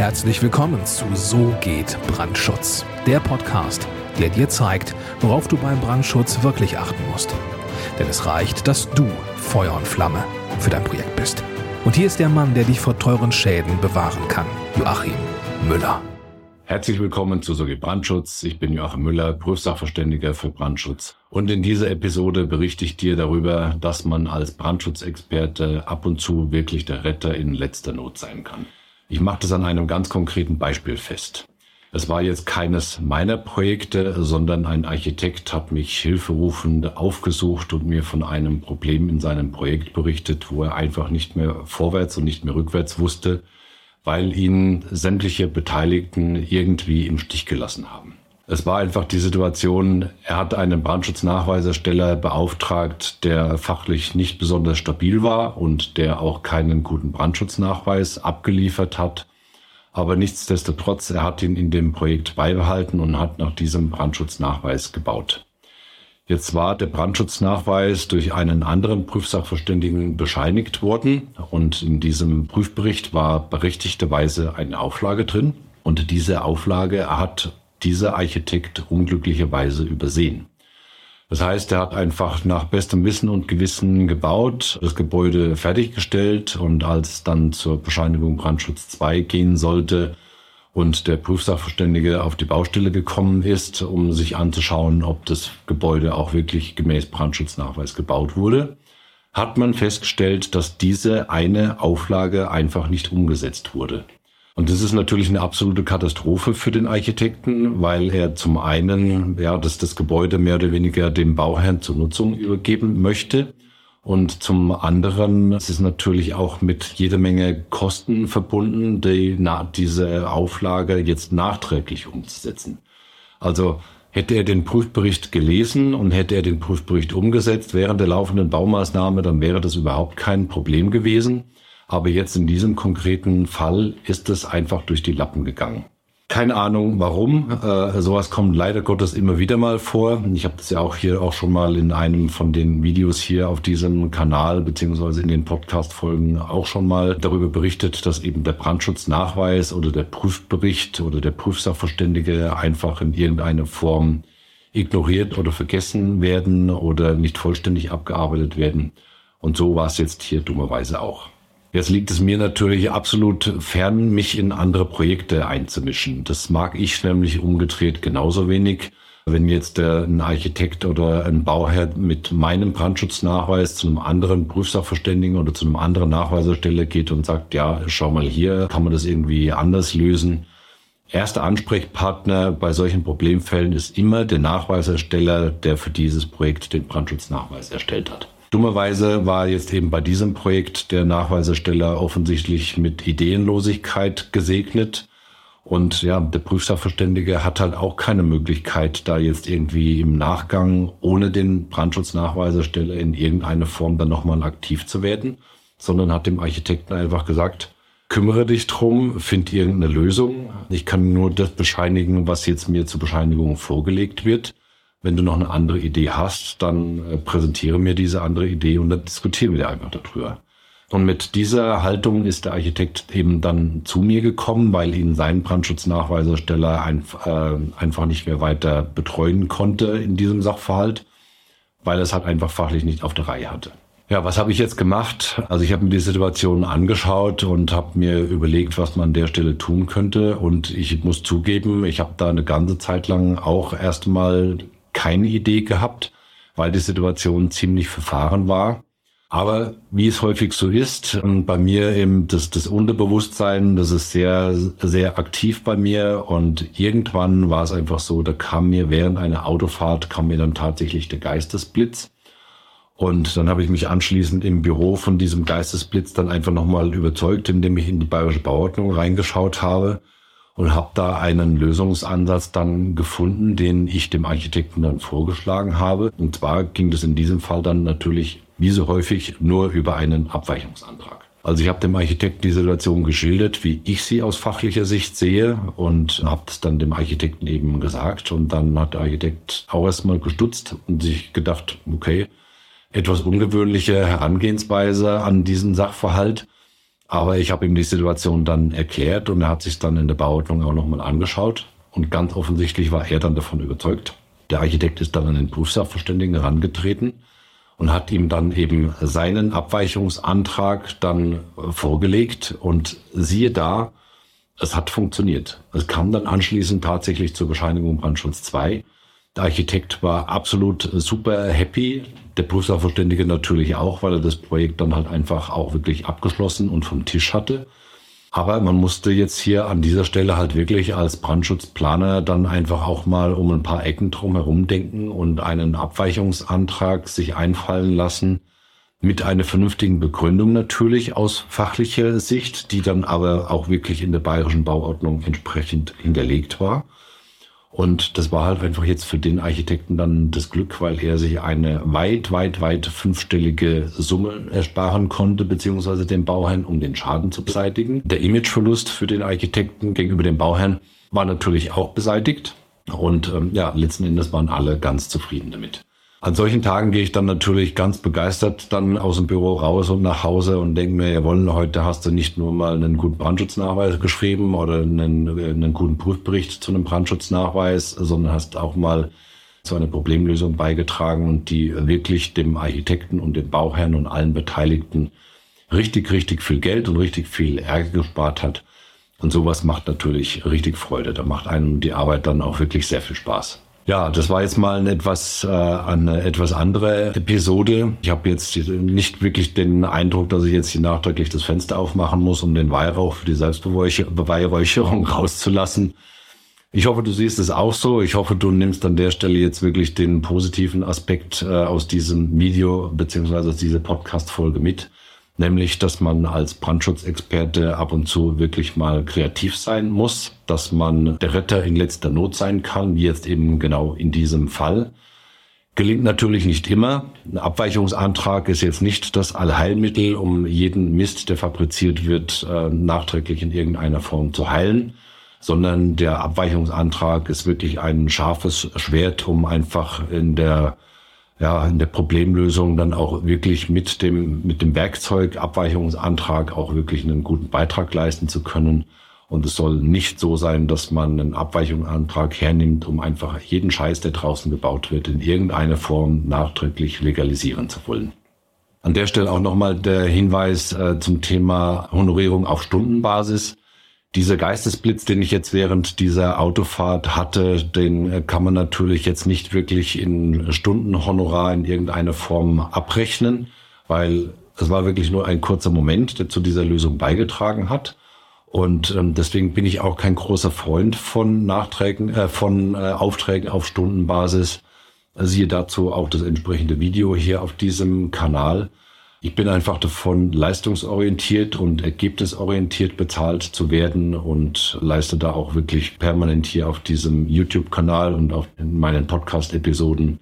Herzlich willkommen zu So geht Brandschutz, der Podcast, der dir zeigt, worauf du beim Brandschutz wirklich achten musst. Denn es reicht, dass du Feuer und Flamme für dein Projekt bist. Und hier ist der Mann, der dich vor teuren Schäden bewahren kann, Joachim Müller. Herzlich willkommen zu So geht Brandschutz. Ich bin Joachim Müller, Prüfsachverständiger für Brandschutz. Und in dieser Episode berichte ich dir darüber, dass man als Brandschutzexperte ab und zu wirklich der Retter in letzter Not sein kann. Ich mache das an einem ganz konkreten Beispiel fest. Es war jetzt keines meiner Projekte, sondern ein Architekt hat mich hilferufend aufgesucht und mir von einem Problem in seinem Projekt berichtet, wo er einfach nicht mehr vorwärts und nicht mehr rückwärts wusste, weil ihn sämtliche Beteiligten irgendwie im Stich gelassen haben. Es war einfach die Situation, er hat einen Brandschutznachweisersteller beauftragt, der fachlich nicht besonders stabil war und der auch keinen guten Brandschutznachweis abgeliefert hat. Aber nichtsdestotrotz, er hat ihn in dem Projekt beibehalten und hat nach diesem Brandschutznachweis gebaut. Jetzt war der Brandschutznachweis durch einen anderen Prüfsachverständigen bescheinigt worden und in diesem Prüfbericht war berechtigterweise eine Auflage drin. Und diese Auflage hat dieser Architekt unglücklicherweise übersehen. Das heißt, er hat einfach nach bestem Wissen und Gewissen gebaut, das Gebäude fertiggestellt und als dann zur Bescheinigung Brandschutz 2 gehen sollte und der Prüfsachverständige auf die Baustelle gekommen ist, um sich anzuschauen, ob das Gebäude auch wirklich gemäß Brandschutznachweis gebaut wurde, hat man festgestellt, dass diese eine Auflage einfach nicht umgesetzt wurde. Und das ist natürlich eine absolute Katastrophe für den Architekten, weil er zum einen ja, dass das Gebäude mehr oder weniger dem Bauherrn zur Nutzung übergeben möchte. Und zum anderen es ist natürlich auch mit jeder Menge Kosten verbunden, die, na, diese Auflage jetzt nachträglich umzusetzen. Also hätte er den Prüfbericht gelesen und hätte er den Prüfbericht umgesetzt während der laufenden Baumaßnahme, dann wäre das überhaupt kein Problem gewesen. Aber jetzt in diesem konkreten Fall ist es einfach durch die Lappen gegangen. Keine Ahnung warum. Äh, sowas kommt leider Gottes immer wieder mal vor. Ich habe das ja auch hier auch schon mal in einem von den Videos hier auf diesem Kanal beziehungsweise in den Podcast-Folgen auch schon mal darüber berichtet, dass eben der Brandschutznachweis oder der Prüfbericht oder der Prüfsachverständige einfach in irgendeiner Form ignoriert oder vergessen werden oder nicht vollständig abgearbeitet werden. Und so war es jetzt hier dummerweise auch. Jetzt liegt es mir natürlich absolut fern, mich in andere Projekte einzumischen. Das mag ich nämlich umgedreht genauso wenig. Wenn jetzt ein Architekt oder ein Bauherr mit meinem Brandschutznachweis zu einem anderen Prüfsachverständigen oder zu einem anderen Nachweisersteller geht und sagt, ja, schau mal hier, kann man das irgendwie anders lösen. Erster Ansprechpartner bei solchen Problemfällen ist immer der Nachweisersteller, der für dieses Projekt den Brandschutznachweis erstellt hat. Dummerweise war jetzt eben bei diesem Projekt der Nachweisersteller offensichtlich mit Ideenlosigkeit gesegnet. Und ja, der Prüfsachverständige hat halt auch keine Möglichkeit, da jetzt irgendwie im Nachgang ohne den Brandschutznachweisersteller in irgendeine Form dann nochmal aktiv zu werden, sondern hat dem Architekten einfach gesagt, kümmere dich drum, find irgendeine Lösung. Ich kann nur das bescheinigen, was jetzt mir zur Bescheinigung vorgelegt wird. Wenn du noch eine andere Idee hast, dann äh, präsentiere mir diese andere Idee und dann diskutieren wir einfach darüber. Und mit dieser Haltung ist der Architekt eben dann zu mir gekommen, weil ihn sein Brandschutznachweisersteller ein, äh, einfach nicht mehr weiter betreuen konnte in diesem Sachverhalt, weil es halt einfach fachlich nicht auf der Reihe hatte. Ja, was habe ich jetzt gemacht? Also ich habe mir die Situation angeschaut und habe mir überlegt, was man an der Stelle tun könnte. Und ich muss zugeben, ich habe da eine ganze Zeit lang auch erstmal keine Idee gehabt, weil die Situation ziemlich verfahren war. Aber wie es häufig so ist, bei mir eben das, das Unterbewusstsein, das ist sehr, sehr aktiv bei mir und irgendwann war es einfach so, da kam mir während einer Autofahrt, kam mir dann tatsächlich der Geistesblitz. Und dann habe ich mich anschließend im Büro von diesem Geistesblitz dann einfach nochmal überzeugt, indem ich in die bayerische Bauordnung reingeschaut habe und habe da einen Lösungsansatz dann gefunden, den ich dem Architekten dann vorgeschlagen habe. Und zwar ging das in diesem Fall dann natürlich, wie so häufig, nur über einen Abweichungsantrag. Also ich habe dem Architekten die Situation geschildert, wie ich sie aus fachlicher Sicht sehe und habe es dann dem Architekten eben gesagt. Und dann hat der Architekt auch erstmal gestutzt und sich gedacht, okay, etwas ungewöhnliche Herangehensweise an diesen Sachverhalt. Aber ich habe ihm die Situation dann erklärt und er hat sich dann in der Bauordnung auch nochmal angeschaut. Und ganz offensichtlich war er dann davon überzeugt. Der Architekt ist dann an den Prüfsachverständigen herangetreten und hat ihm dann eben seinen Abweichungsantrag dann vorgelegt. Und siehe da, es hat funktioniert. Es kam dann anschließend tatsächlich zur Bescheinigung Brandschutz 2. Der Architekt war absolut super happy. Der Prüfsachverständige natürlich auch, weil er das Projekt dann halt einfach auch wirklich abgeschlossen und vom Tisch hatte. Aber man musste jetzt hier an dieser Stelle halt wirklich als Brandschutzplaner dann einfach auch mal um ein paar Ecken drum herum denken und einen Abweichungsantrag sich einfallen lassen, mit einer vernünftigen Begründung natürlich aus fachlicher Sicht, die dann aber auch wirklich in der bayerischen Bauordnung entsprechend hinterlegt war. Und das war halt einfach jetzt für den Architekten dann das Glück, weil er sich eine weit, weit, weit fünfstellige Summe ersparen konnte, beziehungsweise dem Bauherrn, um den Schaden zu beseitigen. Der Imageverlust für den Architekten gegenüber dem Bauherrn war natürlich auch beseitigt. Und ähm, ja, letzten Endes waren alle ganz zufrieden damit. An solchen Tagen gehe ich dann natürlich ganz begeistert dann aus dem Büro raus und nach Hause und denke mir, jawohl, heute hast du nicht nur mal einen guten Brandschutznachweis geschrieben oder einen, einen guten Prüfbericht zu einem Brandschutznachweis, sondern hast auch mal zu einer Problemlösung beigetragen und die wirklich dem Architekten und dem Bauherrn und allen Beteiligten richtig, richtig viel Geld und richtig viel Ärger gespart hat. Und sowas macht natürlich richtig Freude. Da macht einem die Arbeit dann auch wirklich sehr viel Spaß. Ja, das war jetzt mal eine etwas, äh, eine etwas andere Episode. Ich habe jetzt nicht wirklich den Eindruck, dass ich jetzt hier nachträglich das Fenster aufmachen muss, um den Weihrauch für die Selbstbeweihräucherung rauszulassen. Ich hoffe, du siehst es auch so. Ich hoffe, du nimmst an der Stelle jetzt wirklich den positiven Aspekt äh, aus diesem Video beziehungsweise aus dieser Podcast-Folge mit nämlich dass man als Brandschutzexperte ab und zu wirklich mal kreativ sein muss, dass man der Retter in letzter Not sein kann, wie jetzt eben genau in diesem Fall. Gelingt natürlich nicht immer. Ein Abweichungsantrag ist jetzt nicht das Allheilmittel, um jeden Mist, der fabriziert wird, äh, nachträglich in irgendeiner Form zu heilen, sondern der Abweichungsantrag ist wirklich ein scharfes Schwert, um einfach in der ja, in der Problemlösung dann auch wirklich mit dem, mit dem Werkzeug Abweichungsantrag auch wirklich einen guten Beitrag leisten zu können. Und es soll nicht so sein, dass man einen Abweichungsantrag hernimmt, um einfach jeden Scheiß, der draußen gebaut wird, in irgendeiner Form nachträglich legalisieren zu wollen. An der Stelle auch nochmal der Hinweis äh, zum Thema Honorierung auf Stundenbasis. Dieser Geistesblitz, den ich jetzt während dieser Autofahrt hatte, den äh, kann man natürlich jetzt nicht wirklich in Stundenhonorar in irgendeiner Form abrechnen, weil es war wirklich nur ein kurzer Moment, der zu dieser Lösung beigetragen hat. Und ähm, deswegen bin ich auch kein großer Freund von Nachträgen, äh, von äh, Aufträgen auf Stundenbasis. Siehe dazu auch das entsprechende Video hier auf diesem Kanal. Ich bin einfach davon, leistungsorientiert und ergebnisorientiert bezahlt zu werden und leiste da auch wirklich permanent hier auf diesem YouTube-Kanal und auf meinen Podcast-Episoden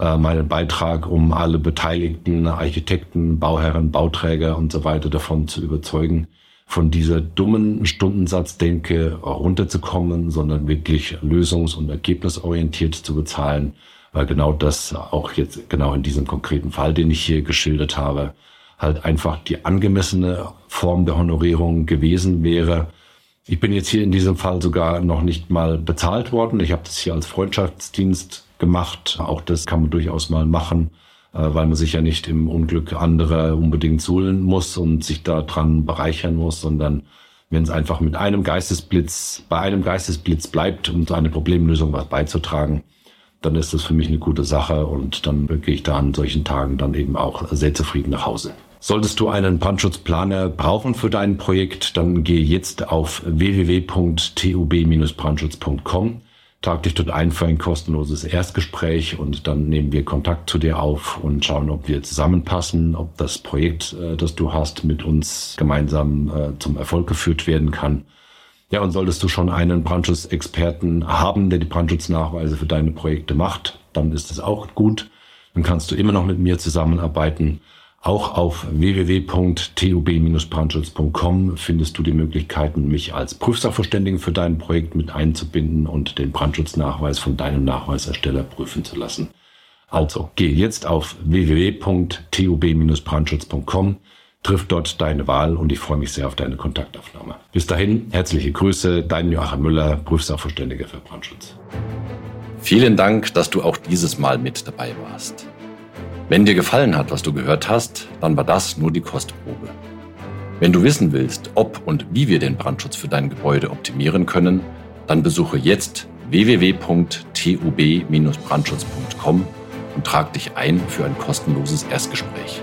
äh, meinen Beitrag, um alle beteiligten Architekten, Bauherren, Bauträger und so weiter davon zu überzeugen, von dieser dummen Stundensatzdenke runterzukommen, sondern wirklich lösungs- und ergebnisorientiert zu bezahlen weil genau das auch jetzt genau in diesem konkreten Fall, den ich hier geschildert habe, halt einfach die angemessene Form der Honorierung gewesen wäre. Ich bin jetzt hier in diesem Fall sogar noch nicht mal bezahlt worden. Ich habe das hier als Freundschaftsdienst gemacht. Auch das kann man durchaus mal machen, äh, weil man sich ja nicht im Unglück anderer unbedingt suhlen muss und sich daran bereichern muss, sondern wenn es einfach mit einem Geistesblitz, bei einem Geistesblitz bleibt, um zu einer Problemlösung was beizutragen, dann ist das für mich eine gute Sache und dann gehe ich da an solchen Tagen dann eben auch sehr zufrieden nach Hause. Solltest du einen Brandschutzplaner brauchen für dein Projekt, dann gehe jetzt auf www.tub-brandschutz.com, trag dich dort ein für ein kostenloses Erstgespräch und dann nehmen wir Kontakt zu dir auf und schauen, ob wir zusammenpassen, ob das Projekt, äh, das du hast, mit uns gemeinsam äh, zum Erfolg geführt werden kann. Ja, und solltest du schon einen Brandschutzexperten haben, der die Brandschutznachweise für deine Projekte macht, dann ist es auch gut. Dann kannst du immer noch mit mir zusammenarbeiten. Auch auf www.tub-brandschutz.com findest du die Möglichkeiten, mich als Prüfsachverständigen für dein Projekt mit einzubinden und den Brandschutznachweis von deinem Nachweisersteller prüfen zu lassen. Also geh jetzt auf www.tub-brandschutz.com Triff dort deine Wahl und ich freue mich sehr auf deine Kontaktaufnahme. Bis dahin, herzliche Grüße, dein Joachim Müller, Prüfsachverständiger für Brandschutz. Vielen Dank, dass du auch dieses Mal mit dabei warst. Wenn dir gefallen hat, was du gehört hast, dann war das nur die Kostprobe. Wenn du wissen willst, ob und wie wir den Brandschutz für dein Gebäude optimieren können, dann besuche jetzt www.tub-brandschutz.com und trag dich ein für ein kostenloses Erstgespräch.